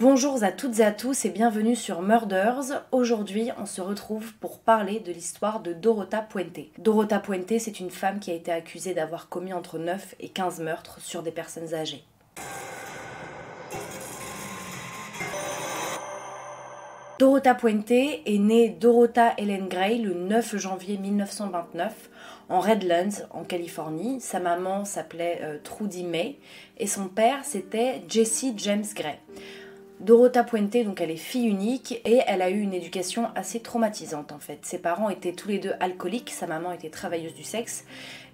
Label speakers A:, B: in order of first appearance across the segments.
A: Bonjour à toutes et à tous et bienvenue sur Murders. Aujourd'hui, on se retrouve pour parler de l'histoire de Dorota Puente. Dorota Puente, c'est une femme qui a été accusée d'avoir commis entre 9 et 15 meurtres sur des personnes âgées. Dorota Puente est née Dorota Ellen Gray le 9 janvier 1929 en Redlands, en Californie. Sa maman s'appelait euh, Trudy May et son père c'était Jesse James Gray. Dorota Puente, donc elle est fille unique et elle a eu une éducation assez traumatisante en fait. Ses parents étaient tous les deux alcooliques, sa maman était travailleuse du sexe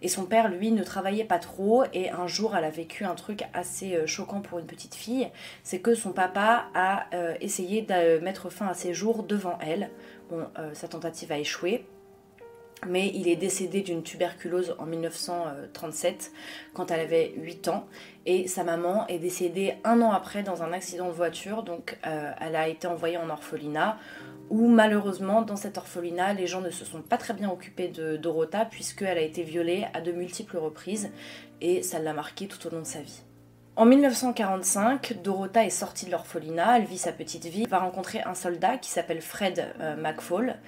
A: et son père lui ne travaillait pas trop et un jour elle a vécu un truc assez euh, choquant pour une petite fille, c'est que son papa a euh, essayé de mettre fin à ses jours devant elle. Bon, euh, sa tentative a échoué mais il est décédé d'une tuberculose en 1937 quand elle avait 8 ans et sa maman est décédée un an après dans un accident de voiture donc euh, elle a été envoyée en orphelinat où malheureusement dans cet orphelinat les gens ne se sont pas très bien occupés de Dorota puisqu'elle a été violée à de multiples reprises et ça l'a marquée tout au long de sa vie. En 1945, Dorota est sortie de l'orphelinat, elle vit sa petite vie, va rencontrer un soldat qui s'appelle Fred euh, McFall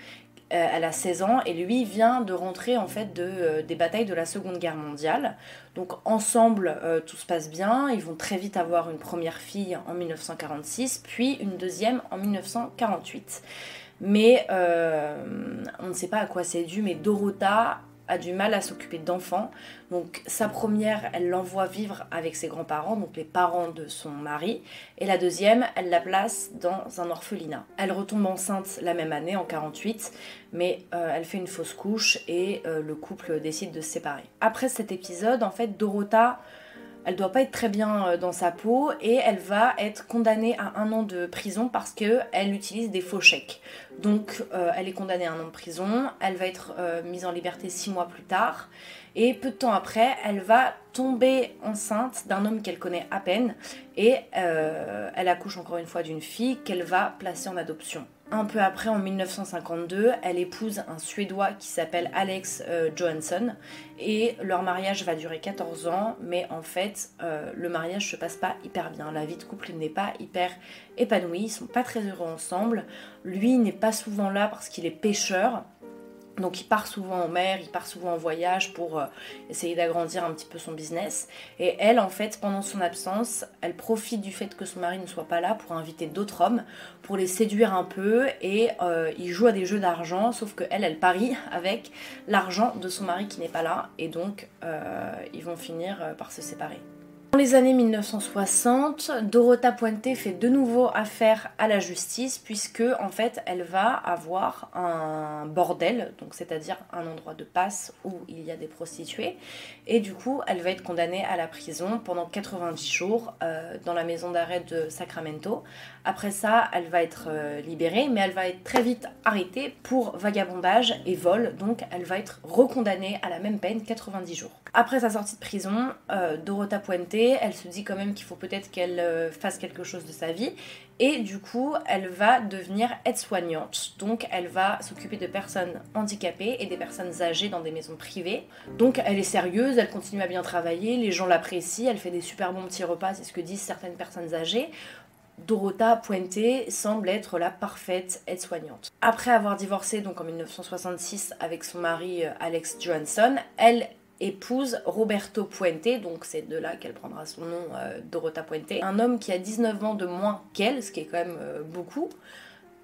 A: euh, elle a 16 ans et lui vient de rentrer en fait euh, des batailles de la Seconde Guerre mondiale. Donc ensemble, euh, tout se passe bien. Ils vont très vite avoir une première fille en 1946, puis une deuxième en 1948. Mais on ne sait pas à quoi c'est dû, mais Dorota du mal à s'occuper d'enfants. Donc sa première, elle l'envoie vivre avec ses grands-parents, donc les parents de son mari. Et la deuxième, elle la place dans un orphelinat. Elle retombe enceinte la même année, en 48, mais euh, elle fait une fausse couche et euh, le couple décide de se séparer. Après cet épisode, en fait, Dorota elle doit pas être très bien euh, dans sa peau et elle va être condamnée à un an de prison parce qu'elle utilise des faux chèques. Donc euh, elle est condamnée à un an de prison, elle va être euh, mise en liberté six mois plus tard et peu de temps après elle va tomber enceinte d'un homme qu'elle connaît à peine et elle accouche encore une fois d'une fille qu'elle va placer en adoption. Un peu après, en 1952, elle épouse un Suédois qui s'appelle Alex euh, Johansson et leur mariage va durer 14 ans, mais en fait, euh, le mariage se passe pas hyper bien. La vie de couple n'est pas hyper épanouie, ils sont pas très heureux ensemble. Lui n'est pas souvent là parce qu'il est pêcheur donc il part souvent en mer, il part souvent en voyage pour euh, essayer d'agrandir un petit peu son business. Et elle, en fait, pendant son absence, elle profite du fait que son mari ne soit pas là pour inviter d'autres hommes, pour les séduire un peu. Et euh, il joue à des jeux d'argent, sauf que elle, elle parie avec l'argent de son mari qui n'est pas là. Et donc, euh, ils vont finir par se séparer. Dans les années 1960, Dorota Puente fait de nouveau affaire à la justice puisque en fait elle va avoir un bordel, donc c'est-à-dire un endroit de passe où il y a des prostituées, et du coup elle va être condamnée à la prison pendant 90 jours euh, dans la maison d'arrêt de Sacramento. Après ça, elle va être euh, libérée, mais elle va être très vite arrêtée pour vagabondage et vol, donc elle va être recondamnée à la même peine 90 jours. Après sa sortie de prison, euh, Dorota Puente elle se dit quand même qu'il faut peut-être qu'elle euh, fasse quelque chose de sa vie. Et du coup, elle va devenir aide-soignante. Donc, elle va s'occuper de personnes handicapées et des personnes âgées dans des maisons privées. Donc, elle est sérieuse, elle continue à bien travailler, les gens l'apprécient, elle fait des super bons petits repas, c'est ce que disent certaines personnes âgées. Dorota Puente semble être la parfaite aide-soignante. Après avoir divorcé donc en 1966 avec son mari euh, Alex Johansson, elle épouse Roberto Puente, donc c'est de là qu'elle prendra son nom, euh, Dorota Puente, un homme qui a 19 ans de moins qu'elle, ce qui est quand même euh, beaucoup.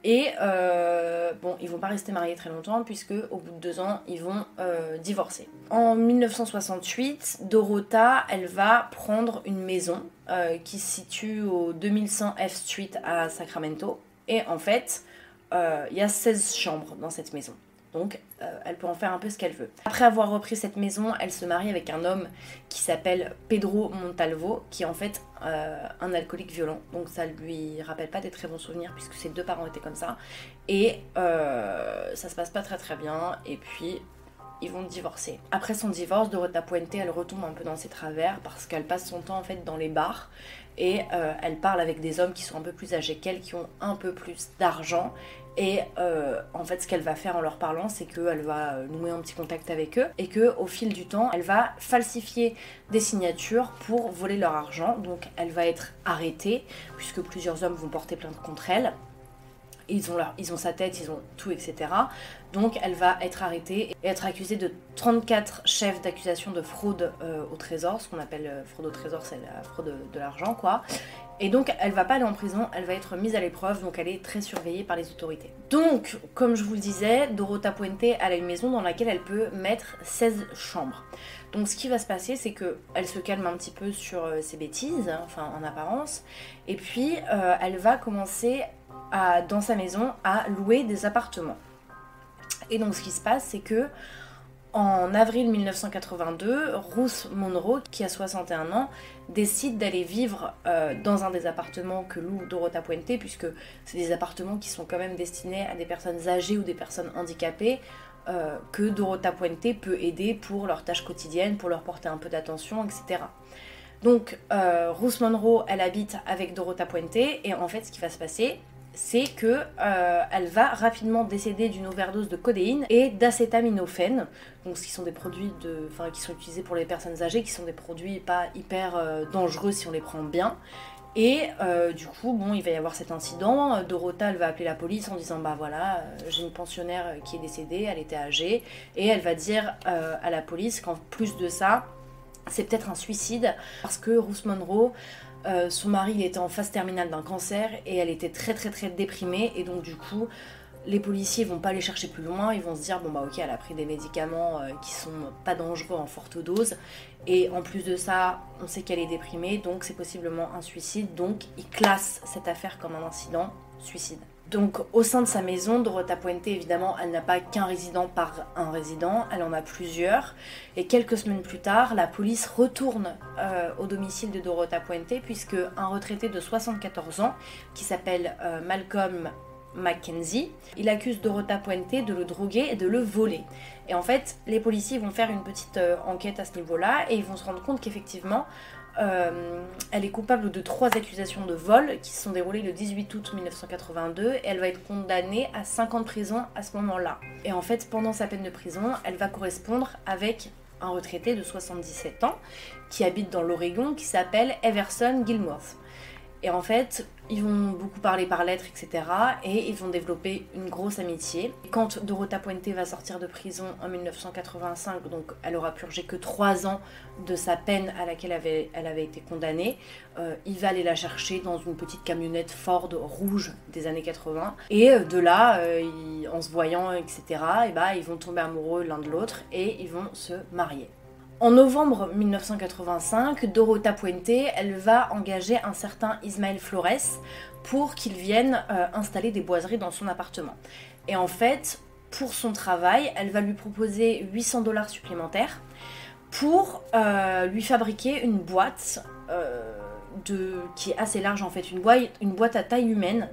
A: Et euh, bon, ils vont pas rester mariés très longtemps puisque au bout de deux ans, ils vont divorcer. En 1968, Dorota, elle va prendre une maison qui se situe au 2100 F Street à Sacramento. Et en fait, il y a 16 chambres dans cette maison. Donc euh, elle peut en faire un peu ce qu'elle veut. Après avoir repris cette maison, elle se marie avec un homme qui s'appelle Pedro Montalvo, qui est en fait euh, un alcoolique violent. Donc ça lui rappelle pas des très bons souvenirs puisque ses deux parents étaient comme ça. Et euh, ça se passe pas très très bien. Et puis ils vont divorcer. Après son divorce, Dorota Puente, elle retombe un peu dans ses travers parce qu'elle passe son temps en fait dans les bars et euh, elle parle avec des hommes qui sont un peu plus âgés qu'elle, qui ont un peu plus d'argent. Et euh, en fait, ce qu'elle va faire en leur parlant, c'est qu'elle va nouer un petit contact avec eux et que au fil du temps, elle va falsifier des signatures pour voler leur argent. Donc, elle va être arrêtée puisque plusieurs hommes vont porter plainte contre elle ils ont, leur, ils ont sa tête, ils ont tout, etc. Donc elle va être arrêtée et être accusée de 34 chefs d'accusation de fraude euh, au trésor, ce qu'on appelle euh, fraude au trésor, c'est la fraude de, l'argent, quoi. Et donc elle va pas aller en prison, elle va être mise à l'épreuve, donc elle est très surveillée par les autorités. Donc, comme je vous le disais, Dorota Puente, elle a une maison dans laquelle elle peut mettre 16 chambres. Donc ce qui va se passer, c'est qu'elle se calme un petit peu sur euh, ses bêtises, hein, enfin en apparence, et puis elle va commencer dans sa maison à louer des appartements. Et donc ce qui se passe, c'est que en avril 1982, Ruth Monroe, qui a 61 ans, décide d'aller vivre euh, dans un des appartements que loue Dorota Puente, puisque c'est des appartements qui sont quand même destinés à des personnes âgées ou des personnes handicapées, euh, que Dorota Puente peut aider pour leurs tâches quotidiennes, pour leur porter un peu d'attention, etc. Donc, euh, Ruth Monroe, elle habite avec Dorota Puente, et en fait, ce qui va se passer, c'est que euh, elle va rapidement décéder d'une overdose de codéine et d'acétaminophène, qui sont des produits de, enfin, qui sont utilisés pour les personnes âgées, qui sont des produits pas hyper euh, dangereux si on les prend bien. Et euh, du coup, bon, il va y avoir cet incident. Dorota, elle va appeler la police en disant Bah voilà, j'ai une pensionnaire qui est décédée, elle était âgée. Et elle va dire à la police qu'en plus de ça, c'est peut-être un suicide parce que Ruth Monroe euh, son mari était en phase terminale d'un cancer et elle était très très très déprimée. Et donc du coup les policiers vont pas aller chercher plus loin, ils vont se dire bon bah ok elle a pris des médicaments euh, qui sont pas dangereux en forte dose. Et en plus de ça on sait qu'elle est déprimée. Donc c'est possiblement un suicide. Donc ils classent cette affaire comme un incident suicide. Donc au sein de sa maison, Dorota Puente, évidemment, elle n'a pas qu'un résident par un résident, elle en a plusieurs. Et quelques semaines plus tard, la police retourne euh, au domicile de Dorota Puente, puisque un retraité de 74 ans, qui s'appelle euh, Malcolm Mackenzie, il accuse Dorota Puente de le droguer et de le voler. Et en fait, les policiers vont faire une petite euh, enquête à ce niveau-là et ils vont se rendre compte qu'effectivement, euh, elle est coupable de trois accusations de vol qui se sont déroulées le 18 août 1982 et elle va être condamnée à 5 ans de prison à ce moment-là. Et en fait, pendant sa peine de prison, elle va correspondre avec un retraité de 77 ans qui habite dans l'Oregon qui s'appelle Everson Gilmore. Et en fait, ils vont beaucoup parler par lettres, etc. Et ils vont développer une grosse amitié. Quand Dorota Puente va sortir de prison en 1985, donc elle aura purgé que 3 ans de sa peine à laquelle elle avait, été condamnée, euh, il va aller la chercher dans une petite camionnette Ford rouge des années 80. Et euh, de là, euh, en se voyant, etc., et bah, ils vont tomber amoureux l'un de l'autre et ils vont se marier. En novembre 1985, Dorota Puente, elle va engager un certain Ismaël Flores pour qu'il vienne euh, installer des boiseries dans son appartement. Et en fait, pour son travail, elle va lui proposer 800 dollars supplémentaires pour euh, lui fabriquer une boîte euh, qui est assez large en fait, une boîte à taille humaine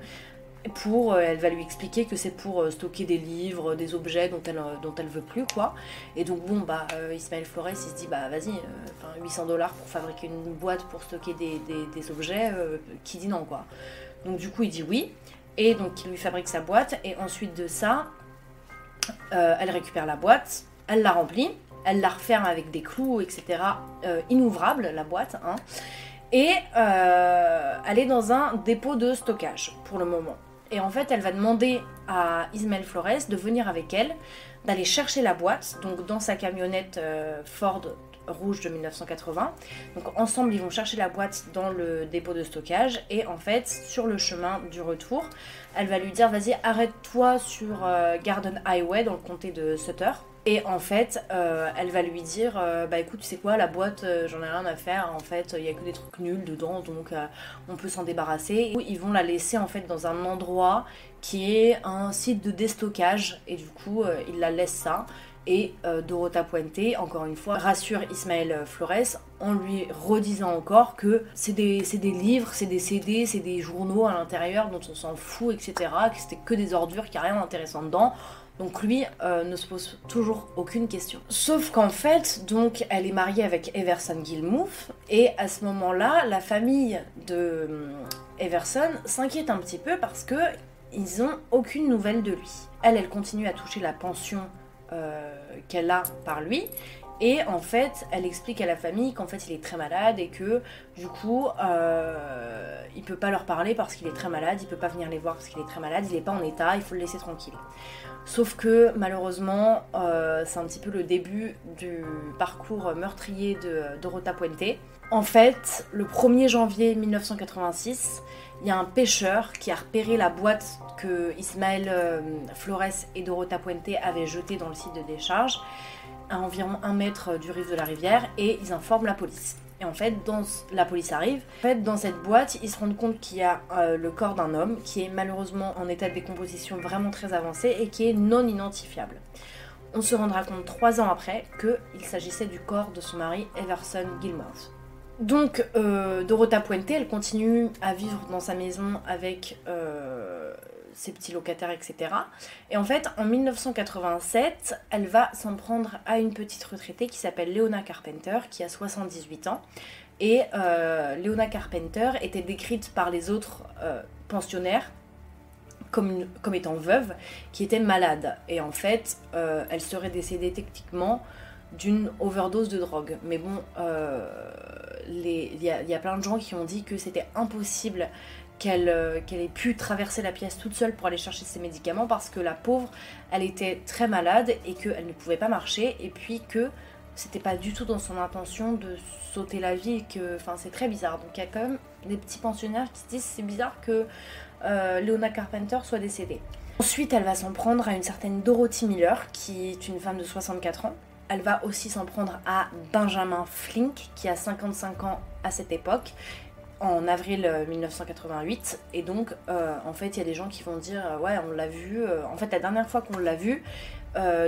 A: pour, euh, elle va lui expliquer que c'est pour euh, stocker des livres, des objets dont elle, euh, dont elle veut plus, quoi. Et donc, bon, bah, Ismaël Flores, il se dit, bah, vas-y, 800 dollars pour fabriquer une boîte pour stocker des, des, objets, qui dit non, quoi. Donc, du coup, il dit oui. Et donc, il lui fabrique sa boîte. Et ensuite de ça, elle récupère la boîte, elle la remplit, elle la referme avec des clous, etc. inouvrable, la boîte, hein. Et elle est dans un dépôt de stockage pour le moment. Et en fait, elle va demander à Ismaël Flores de venir avec elle, d'aller chercher la boîte, donc dans sa camionnette euh, Ford rouge de 1980. Donc ensemble, ils vont chercher la boîte dans le dépôt de stockage. Et en fait, sur le chemin du retour, elle va lui dire, vas-y, arrête-toi sur euh, Garden Highway dans le comté de Sutter. Et en fait, euh, elle va lui dire euh, Bah écoute, tu sais quoi, la boîte, euh, j'en ai rien à faire. En fait, il y a que des trucs nuls dedans, donc on peut s'en débarrasser. Ils vont la laisser en fait dans un endroit qui est un site de déstockage. Et du coup, ils la laissent ça. Et Dorota Puente, encore une fois, rassure Ismaël Flores en lui redisant encore que c'est des, des, livres, c'est des CD, c'est des journaux à l'intérieur dont on s'en fout, etc. Que c'était que des ordures, qu'il n'y a rien d'intéressant dedans Donc lui euh, ne se pose toujours aucune question. Sauf qu'en fait, donc, elle est mariée avec Everson Gilmouth, et à ce moment-là, la famille de euh, Everson s'inquiète un petit peu parce que ils aucune nouvelle de lui. Elle, elle continue à toucher la pension euh, qu'elle a par lui, et en fait, elle explique à la famille qu'en fait il est très malade et que du coup euh, il peut pas leur parler parce qu'il est très malade, il peut pas venir les voir parce qu'il est très malade, il est pas en état, il faut le laisser tranquille. Sauf que malheureusement, euh, c'est un petit peu le début du parcours meurtrier de Dorota Puente. En fait, le 1er janvier 1986, il y a un pêcheur qui a repéré la boîte que Ismaël euh, Flores et Dorota Puente avaient jetée dans le site de décharge à environ un mètre du rive de la rivière et ils informent la police. Et en fait, dans, la police arrive. En fait, dans cette boîte, ils se rendent compte qu'il y a euh, le corps d'un homme qui est malheureusement en état de décomposition vraiment très avancé et qui est non identifiable. On se rendra compte trois ans après qu'il s'agissait du corps de son mari Everson Gilmore. Donc, euh, Dorota Puente, elle continue à vivre dans sa maison avec euh, ses petits locataires, etc. Et en fait, en 1987, elle va s'en prendre à une petite retraitée qui s'appelle Leona Carpenter, qui a 78 ans. Et euh, Leona Carpenter était décrite par les autres euh, pensionnaires comme, étant veuve, qui était malade. Et en fait, elle serait décédée techniquement d'une overdose de drogue. Mais bon, il y, a plein de gens qui ont dit que c'était impossible euh, qu'elle ait pu traverser la pièce toute seule pour aller chercher ses médicaments parce que la pauvre, elle était très malade et qu'elle ne pouvait pas marcher et puis que c'était pas du tout dans son intention de sauter la vie et que, enfin, c'est très bizarre. Donc il y a quand même des petits pensionnaires qui se disent c'est bizarre que euh, Leona Carpenter soit décédée. Ensuite, elle va s'en prendre à une certaine Dorothy Miller qui est une femme de 64 ans. Elle va aussi s'en prendre à Benjamin Flink qui a 55 ans à cette époque en avril 1988 euh, et donc euh, en fait il y a des gens qui vont dire euh, ouais on l'a vu en fait la dernière fois qu'on l'a vu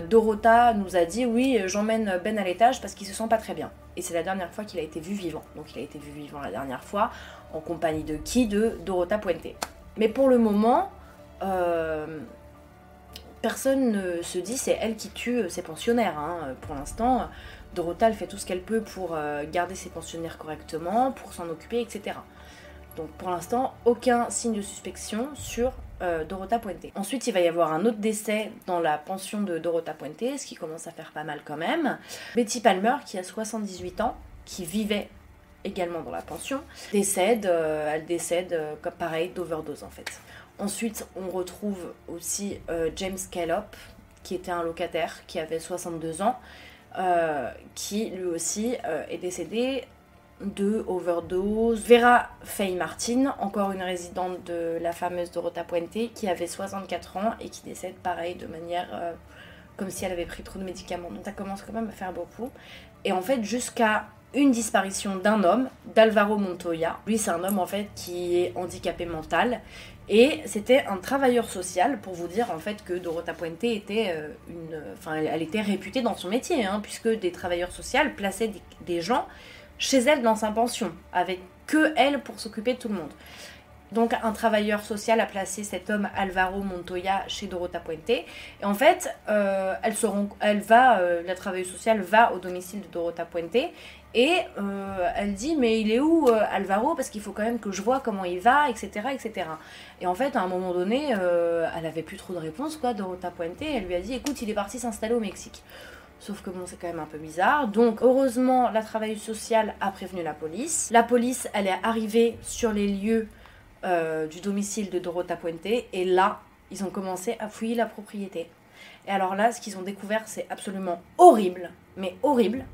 A: Dorota nous a dit oui j'emmène Ben à l'étage parce qu'il se sent pas très bien. Et c'est la dernière fois qu'il a été vu vivant. Donc il a été vu vivant la dernière fois en compagnie de qui? De Dorota Puente. Mais pour le moment personne ne se dit c'est elle qui tue ses pensionnaires hein. pour l'instant Dorota, elle fait tout ce qu'elle peut pour euh, garder ses pensionnaires correctement, pour s'en occuper, etc. Donc pour l'instant, aucun signe de suspicion sur euh, Dorota Puente. Ensuite, il va y avoir un autre décès dans la pension de Dorota Puente, ce qui commence à faire pas mal quand même. Betty Palmer, qui a 78 ans, qui vivait également dans la pension, décède, euh, elle décède comme pareil d'overdose en fait. Ensuite, on retrouve aussi James Callop, qui était un locataire, qui avait 62 ans, euh, qui lui aussi euh, est décédé de overdose. Vera Faye Martin, encore une résidente de la fameuse Dorota Puente, qui avait 64 ans et qui décède pareil de manière euh, comme si elle avait pris trop de médicaments. Donc ça commence quand même à faire beaucoup. Et en fait, jusqu'à une disparition d'un homme, d'Alvaro Montoya. Lui, c'est un homme en fait qui est handicapé mental et c'était un travailleur social pour vous dire en fait que Dorota Puente était euh, une, enfin elle était réputée dans son métier, hein, puisque des travailleurs sociaux plaçaient des, gens chez elle dans sa pension, avec que elle pour s'occuper de tout le monde. Donc un travailleur social a placé cet homme Alvaro Montoya chez Dorota Puente. Et en fait, euh, elle, se elle va, euh, la travailleuse sociale va au domicile de Dorota Puente et euh, elle dit mais il est où Alvaro? Parce qu'il faut quand même que je vois comment il va, etc., etc. Et en fait, à un moment donné, elle avait plus trop de réponses quoi, Dorota Puente. Elle lui a dit écoute, il est parti s'installer au Mexique. Sauf que bon, c'est quand même un peu bizarre. Donc, heureusement, la travailleuse sociale a prévenu la police. La police, elle est arrivée sur les lieux euh, du domicile de Dorota Puente. Et là, ils ont commencé à fouiller la propriété. Et alors là, ce qu'ils ont découvert, c'est absolument horrible, mais horrible.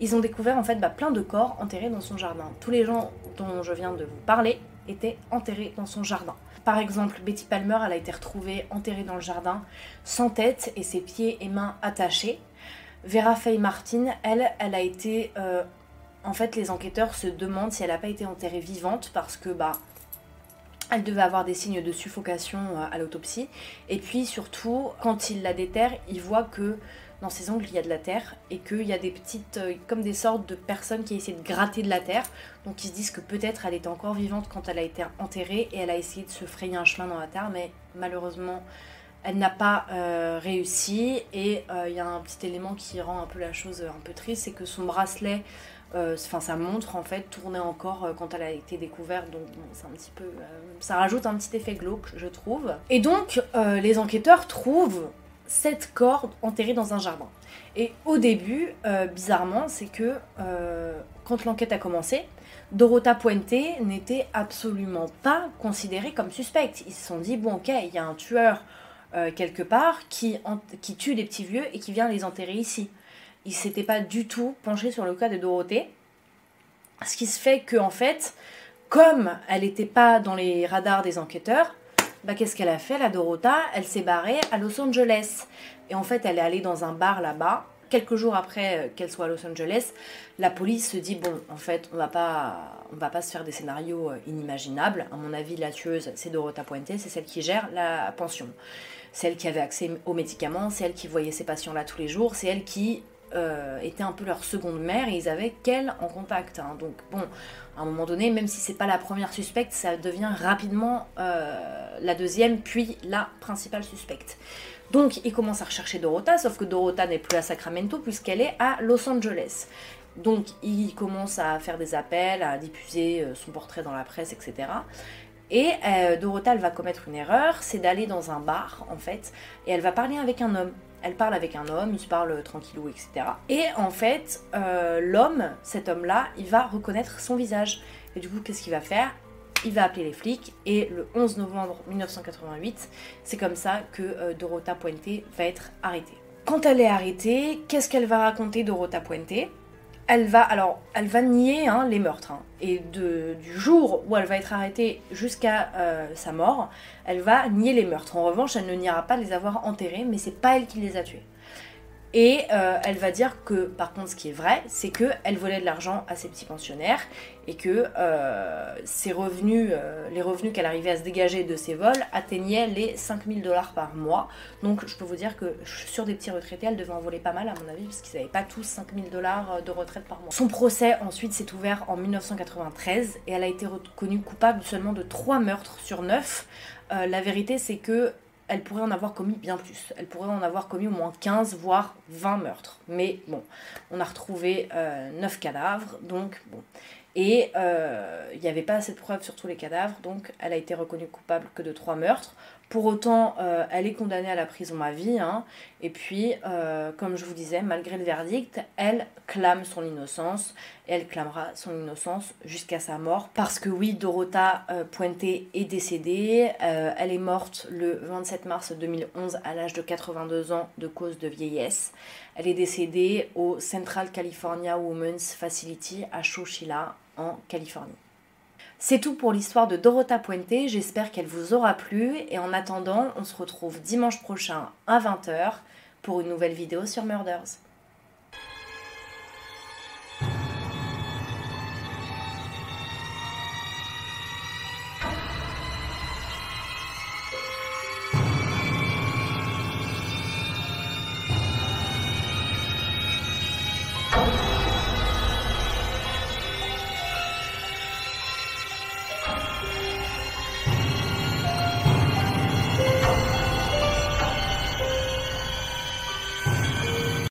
A: Ils ont découvert en fait bah, plein de corps enterrés dans son jardin. Tous les gens dont je viens de vous parler étaient enterrés dans son jardin. Par exemple, Betty Palmer, elle a été retrouvée enterrée dans le jardin, sans tête et ses pieds et mains attachés. Vera Faye Martin, elle, elle a été... Euh, en fait, les enquêteurs se demandent si elle n'a pas été enterrée vivante parce que, bah, elle devait avoir des signes de suffocation euh, à l'autopsie. Et puis surtout, quand il la déterre, il voit que dans ses ongles, il y a de la terre et qu'il y a des petites, euh, comme des sortes de personnes qui essaient de gratter de la terre. Donc ils se disent que peut-être elle était encore vivante quand elle a été enterrée et elle a essayé de se frayer un chemin dans la terre, mais malheureusement, elle n'a pas réussi et il y a un petit élément qui rend un peu la chose un peu triste, c'est que son bracelet enfin sa montre en fait tournait encore quand elle a été découverte donc c'est un petit peu ça rajoute un petit effet glauque je trouve et donc les enquêteurs trouvent cette corde enterrée dans un jardin et au début bizarrement c'est que quand l'enquête a commencé Dorota Puente n'était absolument pas considérée comme suspecte. Ils se sont dit, bon ok, il y a un tueur euh, quelque part qui, qui tue les petits vieux et qui vient les enterrer ici. Ils s'étaient pas du tout penchés sur le cas de Dorothée. Ce qui se fait que en fait, comme elle n'était pas dans les radars des enquêteurs, bah, qu'est-ce qu'elle a fait, la Dorota? Elle s'est barrée à Los Angeles. Et en fait, elle est allée dans un bar là-bas quelques jours après euh, qu'elle soit à Los Angeles, la police se dit bon, en fait, on va pas, on va pas se faire des scénarios euh, inimaginables. À mon avis, la tueuse, c'est Dorota Puente, c'est celle qui gère la pension, c'est elle qui avait accès aux médicaments, c'est elle qui voyait ses patients là tous les jours, c'est elle qui euh, était un peu leur seconde mère et ils avaient qu'elle en contact. Hein. Donc bon, à un moment donné, même si c'est pas la première suspecte, ça devient rapidement la deuxième, puis la principale suspecte. Donc il commence à rechercher Dorota, sauf que Dorota n'est plus à Sacramento puisqu'elle est à Los Angeles. Donc il commence à faire des appels, à diffuser euh, son portrait dans la presse, etc. Et euh, Dorota, elle va commettre une erreur, c'est d'aller dans un bar, en fait, et elle va parler avec un homme. Elle parle avec un homme, ils se parlent tranquillou, etc. Et en fait, euh, l'homme, cet homme-là, il va reconnaître son visage. Et du coup, qu'est-ce qu'il va faire? Il va appeler les flics et le 11 novembre 1988, c'est comme ça que euh, Dorota Puente va être arrêtée. Quand elle est arrêtée, qu'est-ce qu'elle va raconter Dorota Puente? Elle va, alors, elle va nier hein, les meurtres. Hein. et du jour où elle va être arrêtée jusqu'à euh, sa mort, elle va nier les meurtres. En revanche, elle ne niera pas les avoir enterrés, mais c'est pas elle qui les a tués. Et euh, elle va dire que, par contre, ce qui est vrai, c'est qu'elle volait de l'argent à ses petits pensionnaires et que euh, revenus, euh, les revenus qu'elle arrivait à se dégager de ses vols atteignaient les 5000 dollars par mois. Donc je peux vous dire que sur des petits retraités, elle devait en voler pas mal à mon avis, parce qu'ils n'avaient pas tous 5000 dollars de retraite par mois. Son procès ensuite s'est ouvert en 1993 et elle a été reconnue coupable seulement de 3 meurtres sur 9. la vérité, c'est que elle pourrait en avoir commis bien plus. Elle pourrait en avoir commis au moins 15, voire 20 meurtres. Mais bon, on a retrouvé euh, 9 cadavres, donc bon. Et euh, il n'y avait pas assez de preuves sur tous les cadavres, donc elle a été reconnue coupable que de 3 meurtres. Pour autant, euh, elle est condamnée à la prison à vie. Hein. et puis, euh, comme je vous disais, malgré le verdict, elle clame son innocence. Et elle clamera son innocence jusqu'à sa mort. Parce que oui, Dorota euh, Puente est décédée. elle est morte le 27 mars 2011 à l'âge de 82 ans de cause de vieillesse. Elle est décédée au Central California Women's Facility à Chowchilla, en Californie. C'est tout pour l'histoire de Dorota Puente, j'espère qu'elle vous aura plu et en attendant, on se retrouve dimanche prochain à 20h pour une nouvelle vidéo sur Murders.